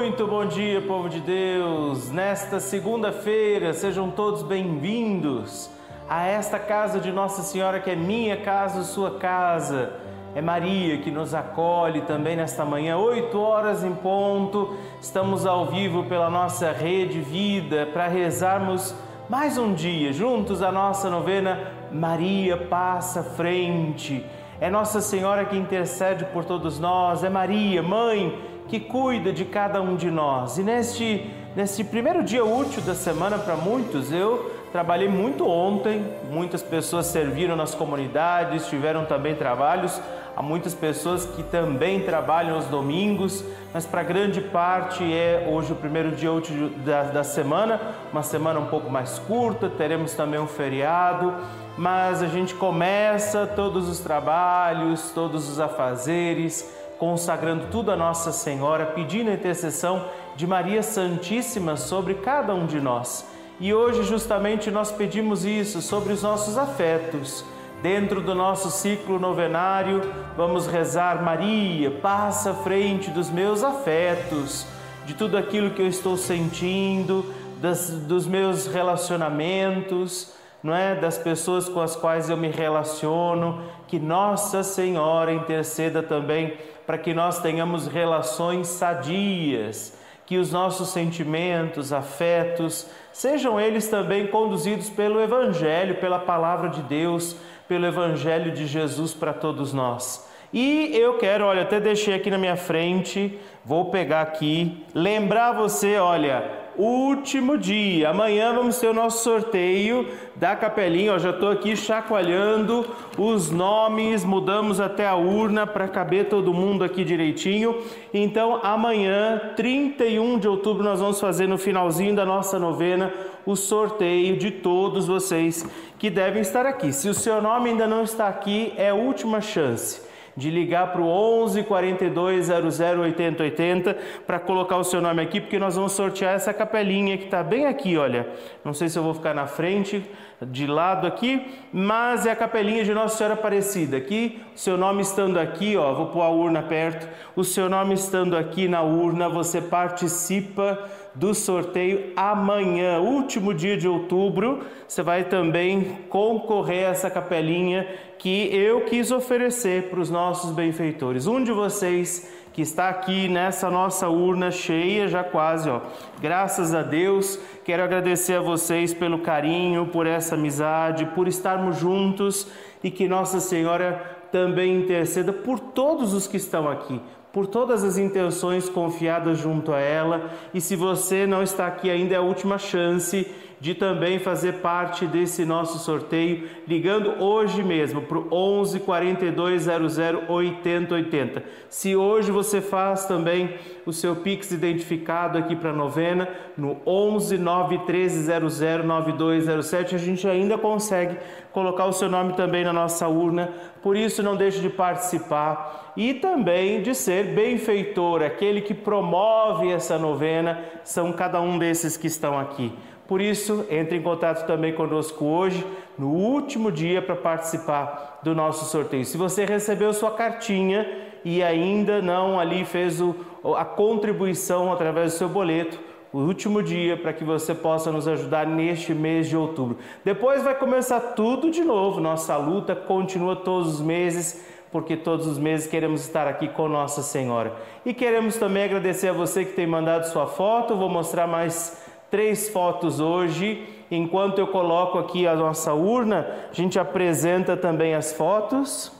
Muito bom dia, povo de Deus! Nesta segunda-feira, sejam todos bem-vindos a esta casa de Nossa Senhora, que é minha casa, sua casa. É Maria que nos acolhe também nesta manhã, 8 horas em ponto. Estamos ao vivo pela nossa rede Vida para rezarmos mais um dia juntos a nossa novena Maria Passa Frente. É Nossa Senhora que intercede por todos nós, é Maria, mãe que cuida de cada um de nós. E neste, neste primeiro dia útil da semana para muitos, eu trabalhei muito ontem, muitas pessoas serviram nas comunidades, tiveram também trabalhos. Há muitas pessoas que também trabalham aos domingos, mas para grande parte é hoje o primeiro dia útil da, da semana, uma semana um pouco mais curta, teremos também um feriado, mas a gente começa todos os trabalhos, todos os afazeres, consagrando tudo a Nossa Senhora, pedindo a intercessão de Maria Santíssima sobre cada um de nós. E hoje, justamente, nós pedimos isso sobre os nossos afetos. Dentro do nosso ciclo novenário, vamos rezar: Maria, passa à frente dos meus afetos, de tudo aquilo que eu estou sentindo, das, dos meus relacionamentos não é? Das pessoas com as quais eu me relaciono, que Nossa Senhora interceda também para que nós tenhamos relações sadias, que os nossos sentimentos, afetos, sejam eles também conduzidos pelo Evangelho, pela palavra de Deus, pelo Evangelho de Jesus para todos nós. E eu quero, olha, até deixei aqui na minha frente, vou pegar aqui, lembrar você, olha, último dia. Amanhã vamos ter o nosso sorteio da capelinha. Eu já estou aqui chacoalhando os nomes, mudamos até a urna para caber todo mundo aqui direitinho. Então, amanhã, 31 de outubro, nós vamos fazer no finalzinho da nossa novena o sorteio de todos vocês que devem estar aqui. Se o seu nome ainda não está aqui, é a última chance de ligar para o 11 42 00 80 80 para colocar o seu nome aqui, porque nós vamos sortear essa capelinha que está bem aqui, olha. Não sei se eu vou ficar na frente, de lado aqui, mas é a capelinha de Nossa Senhora Aparecida. Aqui, o seu nome estando aqui, ó, vou pôr a urna perto. O seu nome estando aqui na urna, você participa do sorteio amanhã, último dia de outubro. Você vai também concorrer a essa capelinha que eu quis oferecer para os nossos benfeitores. Um de vocês que está aqui nessa nossa urna cheia, já quase, ó. Graças a Deus, quero agradecer a vocês pelo carinho, por essa amizade, por estarmos juntos e que Nossa Senhora também interceda por todos os que estão aqui, por todas as intenções confiadas junto a ela. E se você não está aqui ainda, é a última chance de também fazer parte desse nosso sorteio, ligando hoje mesmo para o 11 42 00 80 80. Se hoje você faz também o seu Pix identificado aqui para a novena, no 11 913 00 9207, a gente ainda consegue colocar o seu nome também na nossa urna. Por isso, não deixe de participar e também de ser benfeitor, aquele que promove essa novena, são cada um desses que estão aqui. Por isso, entre em contato também conosco hoje, no último dia, para participar do nosso sorteio. Se você recebeu sua cartinha e ainda não ali fez o, a contribuição através do seu boleto, o último dia para que você possa nos ajudar neste mês de outubro. Depois vai começar tudo de novo. Nossa luta continua todos os meses, porque todos os meses queremos estar aqui com Nossa Senhora. E queremos também agradecer a você que tem mandado sua foto. Vou mostrar mais três fotos hoje. Enquanto eu coloco aqui a nossa urna, a gente apresenta também as fotos.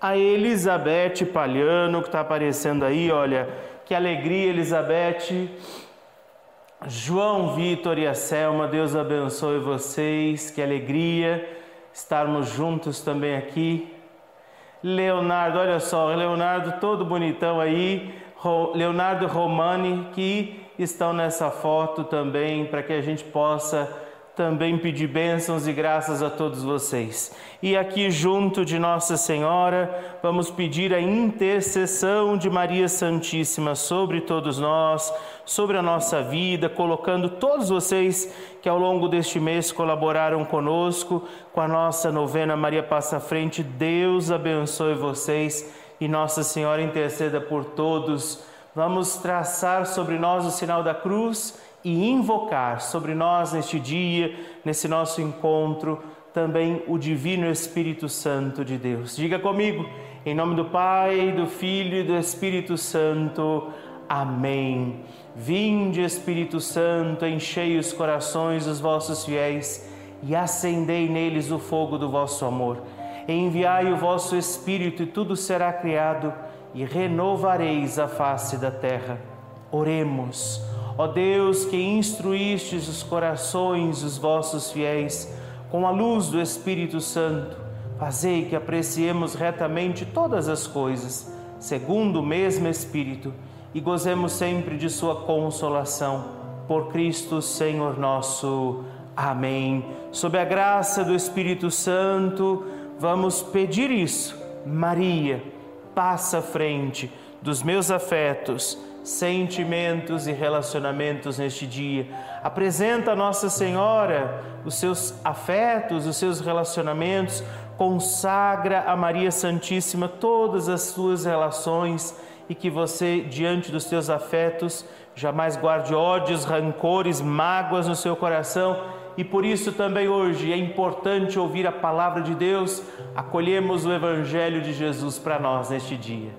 A Elizabeth Palhano, que está aparecendo aí, olha, que alegria, Elizabeth. João Vitor e a Selma, Deus abençoe vocês, que alegria estarmos juntos também aqui. Leonardo, olha só, Leonardo todo bonitão aí, Leonardo Romani, que estão nessa foto também, para que a gente possa também pedir bênçãos e graças a todos vocês. E aqui, junto de Nossa Senhora, vamos pedir a intercessão de Maria Santíssima sobre todos nós, sobre a nossa vida, colocando todos vocês que ao longo deste mês colaboraram conosco com a nossa novena Maria Passa à Frente. Deus abençoe vocês e Nossa Senhora interceda por todos vamos traçar sobre nós o sinal da cruz e invocar sobre nós neste dia, nesse nosso encontro, também o Divino Espírito Santo de Deus. Diga comigo, em nome do Pai, do Filho e do Espírito Santo. Amém. Vinde, Espírito Santo, enchei os corações dos vossos fiéis e acendei neles o fogo do vosso amor. Enviai o vosso Espírito e tudo será criado e renovareis a face da terra. Oremos. Ó Deus, que instruístes os corações dos vossos fiéis com a luz do Espírito Santo, fazei que apreciemos retamente todas as coisas, segundo o mesmo Espírito, e gozemos sempre de Sua consolação. Por Cristo, Senhor nosso. Amém. Sob a graça do Espírito Santo, vamos pedir isso. Maria, passa à frente dos meus afetos sentimentos e relacionamentos neste dia. Apresenta a Nossa Senhora os seus afetos, os seus relacionamentos, consagra a Maria Santíssima todas as suas relações e que você, diante dos teus afetos, jamais guarde ódios, rancores, mágoas no seu coração. E por isso também hoje é importante ouvir a palavra de Deus, acolhemos o Evangelho de Jesus para nós neste dia.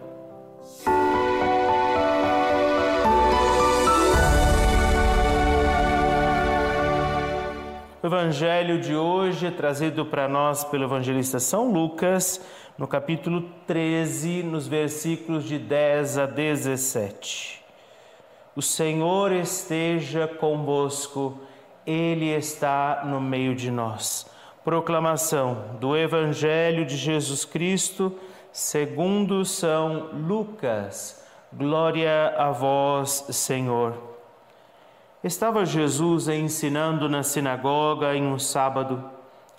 O evangelho de hoje é trazido para nós pelo evangelista São Lucas, no capítulo 13, nos versículos de 10 a 17. O Senhor esteja convosco, Ele está no meio de nós. Proclamação do Evangelho de Jesus Cristo, segundo São Lucas. Glória a vós, Senhor. Estava Jesus ensinando na sinagoga em um sábado.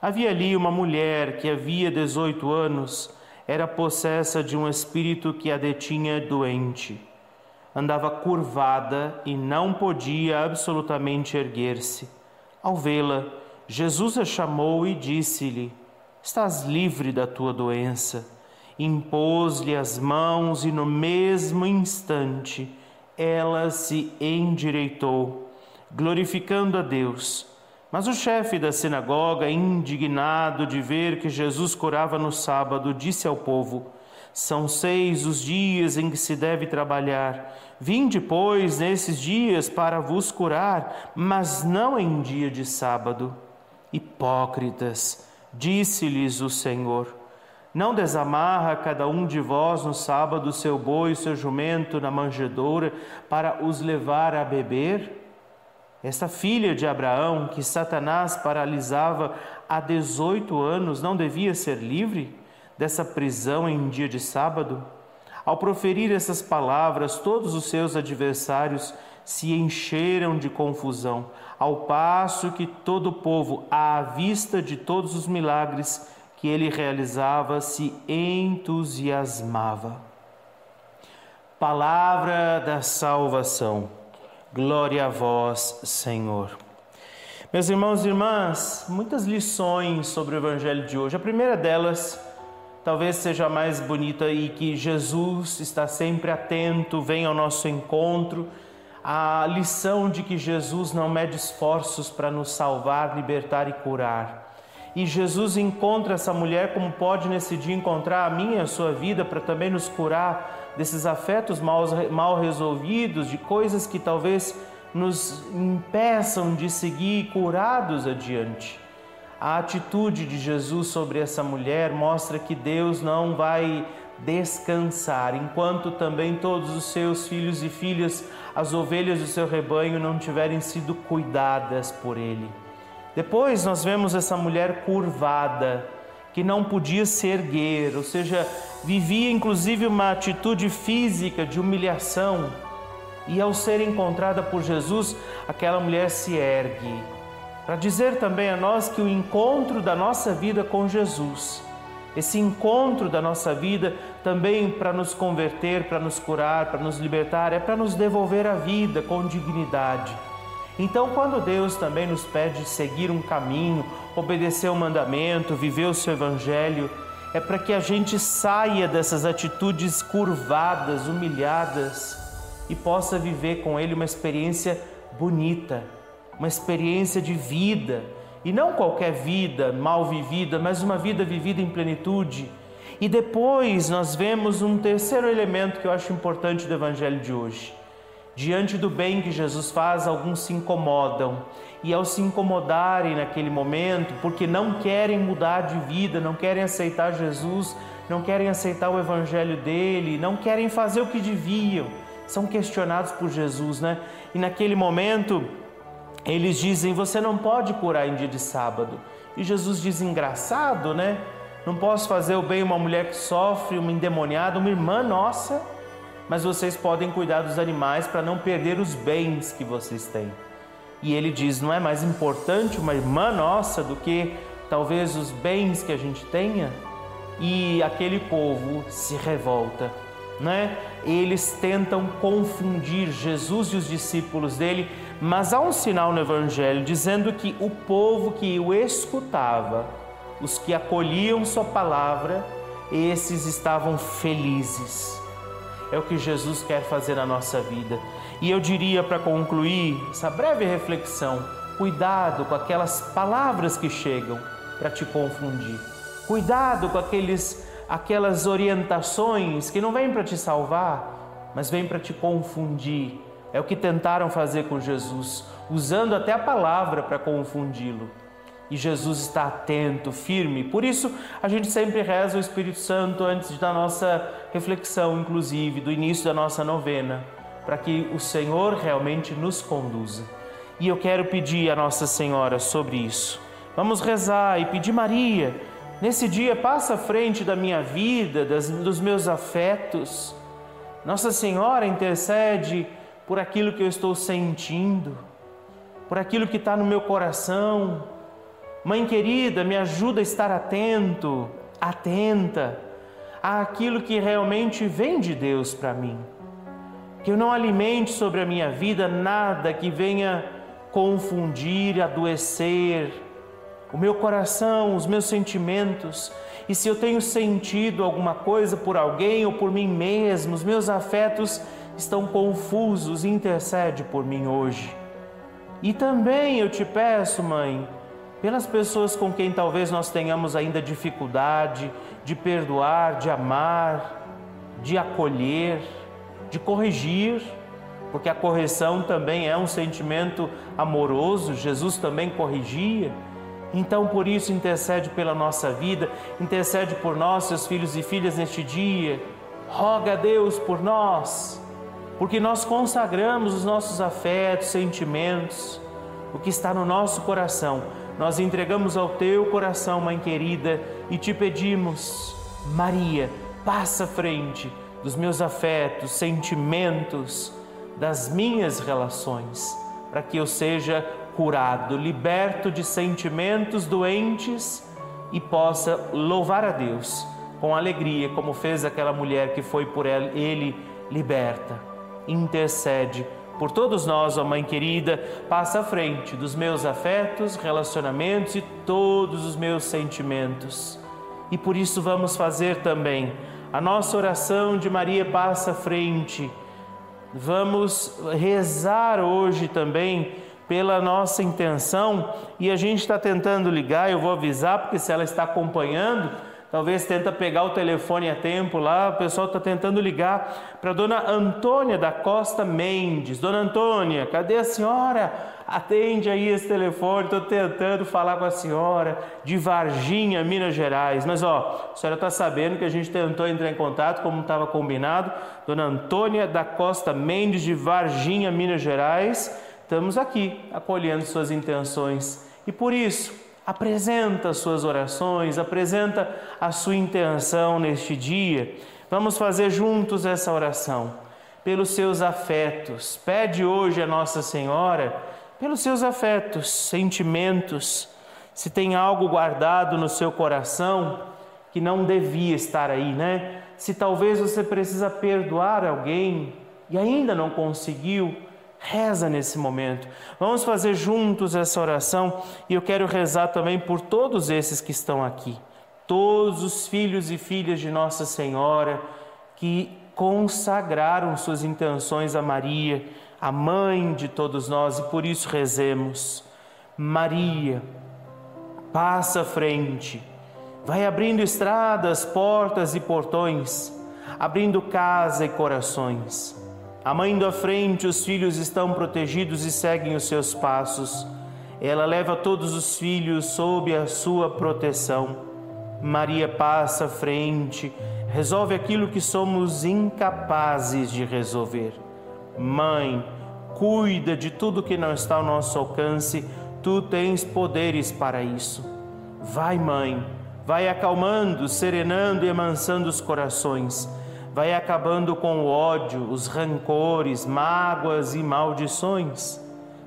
Havia ali uma mulher que havia 18 anos, era possessa de um espírito que a detinha doente. Andava curvada e não podia absolutamente erguer-se. Ao vê-la, Jesus a chamou e disse-lhe: Estás livre da tua doença. Impôs-lhe as mãos e no mesmo instante ela se endireitou glorificando a Deus. Mas o chefe da sinagoga, indignado de ver que Jesus curava no sábado, disse ao povo: São seis os dias em que se deve trabalhar. Vinde, pois, nesses dias para vos curar, mas não em dia de sábado. Hipócritas, disse-lhes o Senhor: Não desamarra cada um de vós no sábado seu boi e seu jumento na manjedoura para os levar a beber? Esta filha de Abraão, que Satanás paralisava há 18 anos, não devia ser livre dessa prisão em dia de sábado? Ao proferir essas palavras, todos os seus adversários se encheram de confusão, ao passo que todo o povo, à vista de todos os milagres que ele realizava, se entusiasmava. Palavra da salvação. Glória a vós, Senhor. Meus irmãos e irmãs, muitas lições sobre o Evangelho de hoje. A primeira delas, talvez seja mais bonita e que Jesus está sempre atento, vem ao nosso encontro. A lição de que Jesus não mede esforços para nos salvar, libertar e curar. E Jesus encontra essa mulher como pode nesse dia encontrar a minha e a sua vida para também nos curar desses afetos mal, mal resolvidos, de coisas que talvez nos impeçam de seguir curados adiante. A atitude de Jesus sobre essa mulher mostra que Deus não vai descansar, enquanto também todos os seus filhos e filhas, as ovelhas do seu rebanho, não tiverem sido cuidadas por Ele. Depois nós vemos essa mulher curvada, que não podia se erguer, ou seja, vivia inclusive uma atitude física de humilhação. E ao ser encontrada por Jesus, aquela mulher se ergue. Para dizer também a nós que o encontro da nossa vida com Jesus, esse encontro da nossa vida também para nos converter, para nos curar, para nos libertar, é para nos devolver a vida com dignidade. Então, quando Deus também nos pede seguir um caminho, obedecer o um mandamento, viver o seu evangelho, é para que a gente saia dessas atitudes curvadas, humilhadas e possa viver com Ele uma experiência bonita, uma experiência de vida, e não qualquer vida mal vivida, mas uma vida vivida em plenitude. E depois nós vemos um terceiro elemento que eu acho importante do Evangelho de hoje. Diante do bem que Jesus faz, alguns se incomodam. E ao se incomodarem naquele momento, porque não querem mudar de vida, não querem aceitar Jesus, não querem aceitar o evangelho dele, não querem fazer o que deviam, são questionados por Jesus, né? E naquele momento, eles dizem: Você não pode curar em dia de sábado. E Jesus diz: Engraçado, né? Não posso fazer o bem uma mulher que sofre, uma endemoniada, uma irmã nossa mas vocês podem cuidar dos animais para não perder os bens que vocês têm. E ele diz: não é mais importante uma irmã nossa do que talvez os bens que a gente tenha? E aquele povo se revolta, né? Eles tentam confundir Jesus e os discípulos dele, mas há um sinal no Evangelho dizendo que o povo que o escutava, os que acolhiam Sua palavra, esses estavam felizes é o que Jesus quer fazer na nossa vida. E eu diria para concluir essa breve reflexão: cuidado com aquelas palavras que chegam para te confundir. Cuidado com aqueles, aquelas orientações que não vêm para te salvar, mas vêm para te confundir. É o que tentaram fazer com Jesus, usando até a palavra para confundi-lo e Jesus está atento, firme. Por isso, a gente sempre reza o Espírito Santo antes da nossa reflexão, inclusive, do início da nossa novena, para que o Senhor realmente nos conduza. E eu quero pedir a Nossa Senhora sobre isso. Vamos rezar e pedir Maria, nesse dia, passa à frente da minha vida, das, dos meus afetos. Nossa Senhora intercede por aquilo que eu estou sentindo, por aquilo que está no meu coração Mãe querida, me ajuda a estar atento, atenta àquilo que realmente vem de Deus para mim. Que eu não alimente sobre a minha vida nada que venha confundir, adoecer o meu coração, os meus sentimentos. E se eu tenho sentido alguma coisa por alguém ou por mim mesmo, os meus afetos estão confusos, intercede por mim hoje. E também eu te peço, mãe, pelas pessoas com quem talvez nós tenhamos ainda dificuldade de perdoar, de amar, de acolher, de corrigir, porque a correção também é um sentimento amoroso, Jesus também corrigia. Então, por isso, intercede pela nossa vida, intercede por nós, seus filhos e filhas, neste dia. Roga a Deus por nós, porque nós consagramos os nossos afetos, sentimentos, o que está no nosso coração nós entregamos ao teu coração, mãe querida, e te pedimos, Maria, passa à frente dos meus afetos, sentimentos, das minhas relações, para que eu seja curado, liberto de sentimentos doentes e possa louvar a Deus com alegria, como fez aquela mulher que foi por ele liberta. Intercede por todos nós, ó Mãe querida, passa à frente dos meus afetos, relacionamentos e todos os meus sentimentos. E por isso vamos fazer também a nossa oração de Maria passa à frente. Vamos rezar hoje também pela nossa intenção e a gente está tentando ligar, eu vou avisar, porque se ela está acompanhando, talvez tenta pegar o telefone a tempo lá, o pessoal está tentando ligar para dona Antônia da Costa Mendes. Dona Antônia, cadê a senhora? Atende aí esse telefone, estou tentando falar com a senhora de Varginha, Minas Gerais. Mas ó, a senhora está sabendo que a gente tentou entrar em contato, como estava combinado. Dona Antônia da Costa Mendes de Varginha, Minas Gerais. Estamos aqui acolhendo suas intenções. E por isso, apresenta as suas orações, apresenta a sua intenção neste dia. Vamos fazer juntos essa oração. Pelos seus afetos, pede hoje a Nossa Senhora, pelos seus afetos, sentimentos, se tem algo guardado no seu coração que não devia estar aí, né? Se talvez você precisa perdoar alguém e ainda não conseguiu, Reza nesse momento. Vamos fazer juntos essa oração e eu quero rezar também por todos esses que estão aqui, todos os filhos e filhas de Nossa Senhora que consagraram suas intenções a Maria, a mãe de todos nós, e por isso rezemos. Maria, passa à frente, vai abrindo estradas, portas e portões, abrindo casa e corações. A mãe da frente, os filhos estão protegidos e seguem os seus passos. Ela leva todos os filhos sob a sua proteção. Maria passa à frente, resolve aquilo que somos incapazes de resolver. Mãe, cuida de tudo que não está ao nosso alcance, tu tens poderes para isso. Vai, mãe, vai acalmando, serenando e amansando os corações, vai acabando com o ódio, os rancores, mágoas e maldições.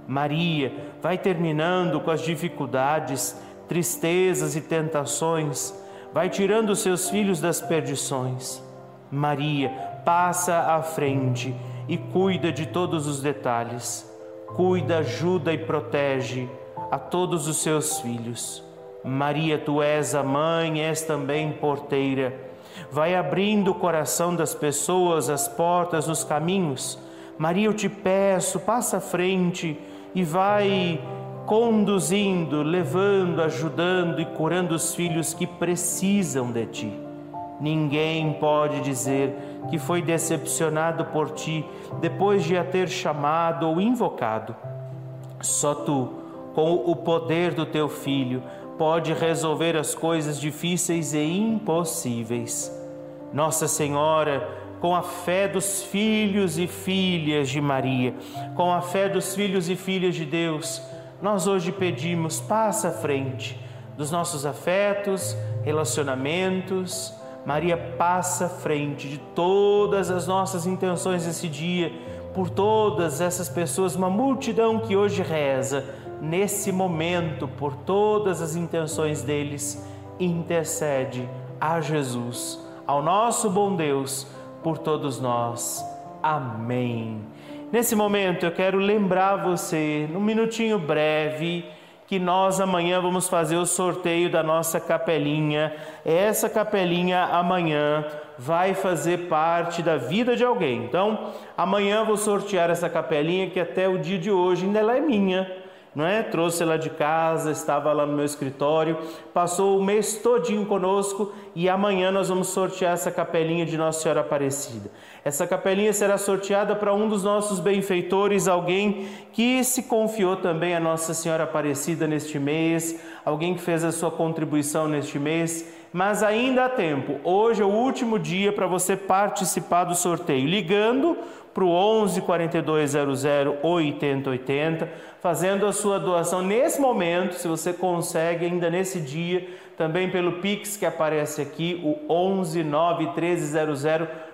Maria vai terminando com as dificuldades, tristezas e tentações, vai tirando seus filhos das perdições. Maria passa à frente e cuida de todos os detalhes, cuida, ajuda e protege a todos os seus filhos. Maria, tu és a mãe, és também porteira. Vai abrindo o coração das pessoas, as portas, os caminhos. Maria, eu te peço, passa à frente e vai conduzindo, levando, ajudando e curando os filhos que precisam de ti. Ninguém pode dizer que foi decepcionado por ti depois de a ter chamado ou invocado. Só tu, com o poder do teu filho, pode resolver as coisas difíceis e impossíveis. Nossa Senhora, com a fé dos filhos e filhas de Maria, com a fé dos filhos e filhas de Deus, nós hoje pedimos, passa à frente dos nossos afetos, relacionamentos. Maria passa à frente de todas as nossas intenções esse dia, por todas essas pessoas, uma multidão que hoje reza nesse momento, por todas as intenções deles, intercede a Jesus, ao nosso bom Deus, por todos nós. Amém. Nesse momento eu quero lembrar você, num minutinho breve, que nós amanhã vamos fazer o sorteio da nossa capelinha. Essa capelinha amanhã vai fazer parte da vida de alguém. Então, amanhã vou sortear essa capelinha que até o dia de hoje ainda ela é minha não é? Trouxe ela de casa, estava lá no meu escritório, passou o mês todinho conosco e amanhã nós vamos sortear essa capelinha de Nossa Senhora Aparecida. Essa capelinha será sorteada para um dos nossos benfeitores, alguém que se confiou também a Nossa Senhora Aparecida neste mês, alguém que fez a sua contribuição neste mês, mas ainda há tempo. Hoje é o último dia para você participar do sorteio, ligando para o 11 4200 8080, fazendo a sua doação nesse momento, se você consegue ainda nesse dia, também pelo Pix que aparece aqui, o 11 9 1300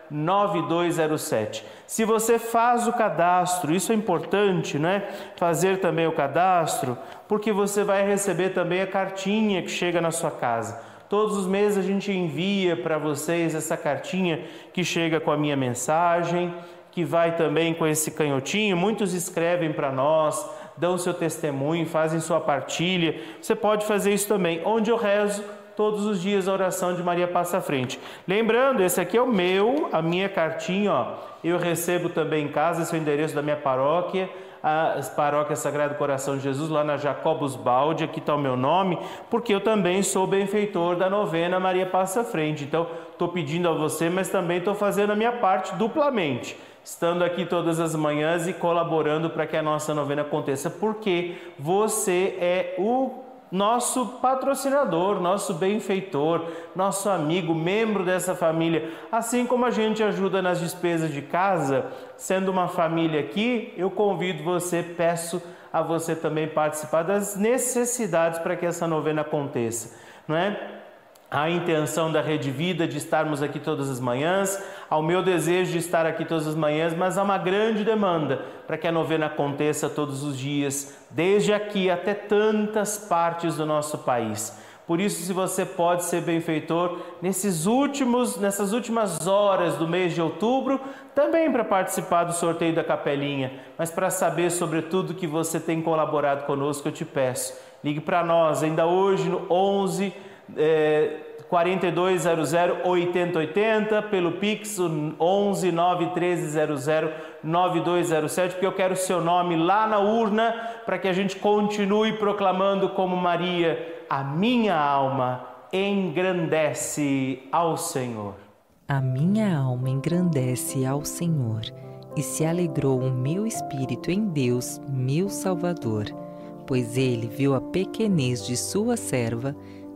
9207. Se você faz o cadastro, isso é importante, né? Fazer também o cadastro, porque você vai receber também a cartinha que chega na sua casa. Todos os meses a gente envia para vocês essa cartinha que chega com a minha mensagem, que vai também com esse canhotinho. Muitos escrevem para nós, dão seu testemunho, fazem sua partilha. Você pode fazer isso também. Onde eu rezo todos os dias a oração de Maria passa à frente. Lembrando, esse aqui é o meu, a minha cartinha, ó. Eu recebo também em casa, esse é o endereço da minha paróquia a Paróquia Sagrado Coração de Jesus, lá na Jacobus Balde, aqui está o meu nome, porque eu também sou benfeitor da novena Maria Passa Frente. Então, estou pedindo a você, mas também estou fazendo a minha parte duplamente estando aqui todas as manhãs e colaborando para que a nossa novena aconteça, porque você é o nosso patrocinador, nosso benfeitor, nosso amigo, membro dessa família. Assim como a gente ajuda nas despesas de casa, sendo uma família aqui, eu convido você, peço a você também participar das necessidades para que essa novena aconteça, não é? A intenção da Rede Vida de estarmos aqui todas as manhãs, ao meu desejo de estar aqui todas as manhãs, mas há uma grande demanda para que a novena aconteça todos os dias, desde aqui até tantas partes do nosso país. Por isso, se você pode ser benfeitor nesses últimos, nessas últimas horas do mês de outubro, também para participar do sorteio da capelinha, mas para saber sobre tudo que você tem colaborado conosco, eu te peço. Ligue para nós ainda hoje no 11 é, 4200 8080, pelo Pix 11 91300 9207, porque eu quero o seu nome lá na urna para que a gente continue proclamando como Maria, a minha alma engrandece ao Senhor. A minha alma engrandece ao Senhor e se alegrou o meu espírito em Deus, meu Salvador, pois ele viu a pequenez de sua serva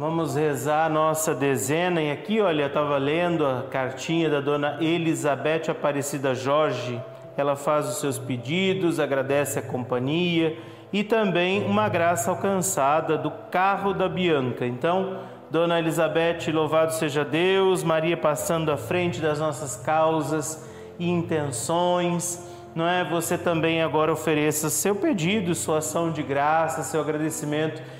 Vamos rezar a nossa dezena. E aqui, olha, estava lendo a cartinha da dona Elizabeth Aparecida Jorge. Ela faz os seus pedidos, agradece a companhia e também uma graça alcançada do carro da Bianca. Então, Dona Elizabeth, louvado seja Deus, Maria passando à frente das nossas causas e intenções. Não é? Você também agora ofereça seu pedido, sua ação de graça, seu agradecimento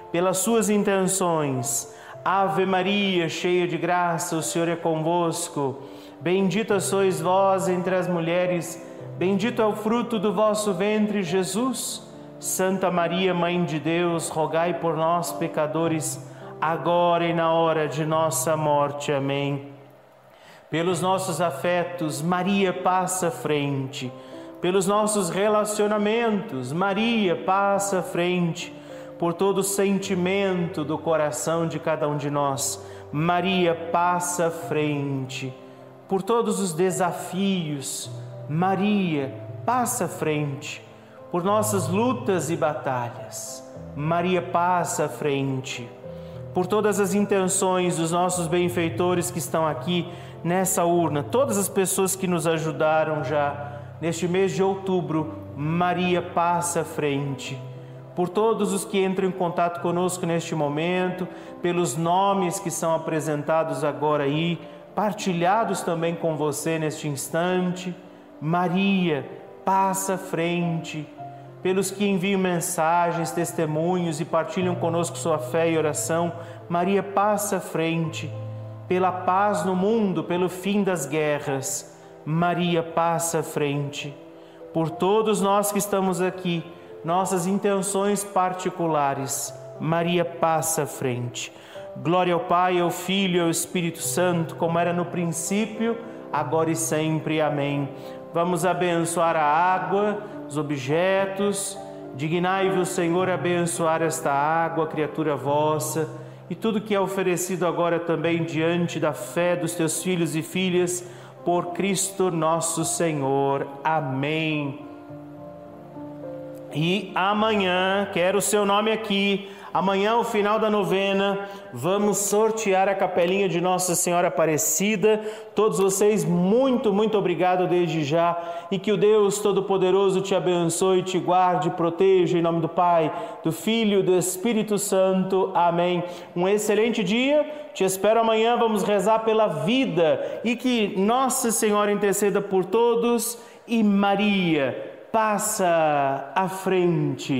pelas suas intenções. Ave Maria, cheia de graça, o Senhor é convosco. Bendita sois vós entre as mulheres, bendito é o fruto do vosso ventre, Jesus. Santa Maria, Mãe de Deus, rogai por nós, pecadores, agora e na hora de nossa morte. Amém. Pelos nossos afetos, Maria passa à frente. Pelos nossos relacionamentos, Maria passa à frente por todo o sentimento do coração de cada um de nós. Maria passa à frente. Por todos os desafios, Maria passa à frente. Por nossas lutas e batalhas, Maria passa à frente. Por todas as intenções dos nossos benfeitores que estão aqui nessa urna, todas as pessoas que nos ajudaram já neste mês de outubro, Maria passa à frente por todos os que entram em contato conosco neste momento, pelos nomes que são apresentados agora aí, partilhados também com você neste instante. Maria, passa frente, pelos que enviam mensagens, testemunhos e partilham conosco sua fé e oração. Maria, passa frente, pela paz no mundo, pelo fim das guerras. Maria, passa frente, por todos nós que estamos aqui nossas intenções particulares. Maria passa à frente. Glória ao Pai, ao Filho e ao Espírito Santo, como era no princípio, agora e sempre. Amém. Vamos abençoar a água, os objetos. Dignai-vos, Senhor, abençoar esta água, criatura vossa, e tudo que é oferecido agora também diante da fé dos teus filhos e filhas, por Cristo nosso Senhor. Amém. E amanhã, quero o seu nome aqui, amanhã, ao final da novena, vamos sortear a capelinha de Nossa Senhora Aparecida. Todos vocês, muito, muito obrigado desde já e que o Deus Todo-Poderoso te abençoe, te guarde, proteja em nome do Pai, do Filho do Espírito Santo. Amém. Um excelente dia, te espero amanhã. Vamos rezar pela vida e que Nossa Senhora interceda por todos e Maria passa à frente.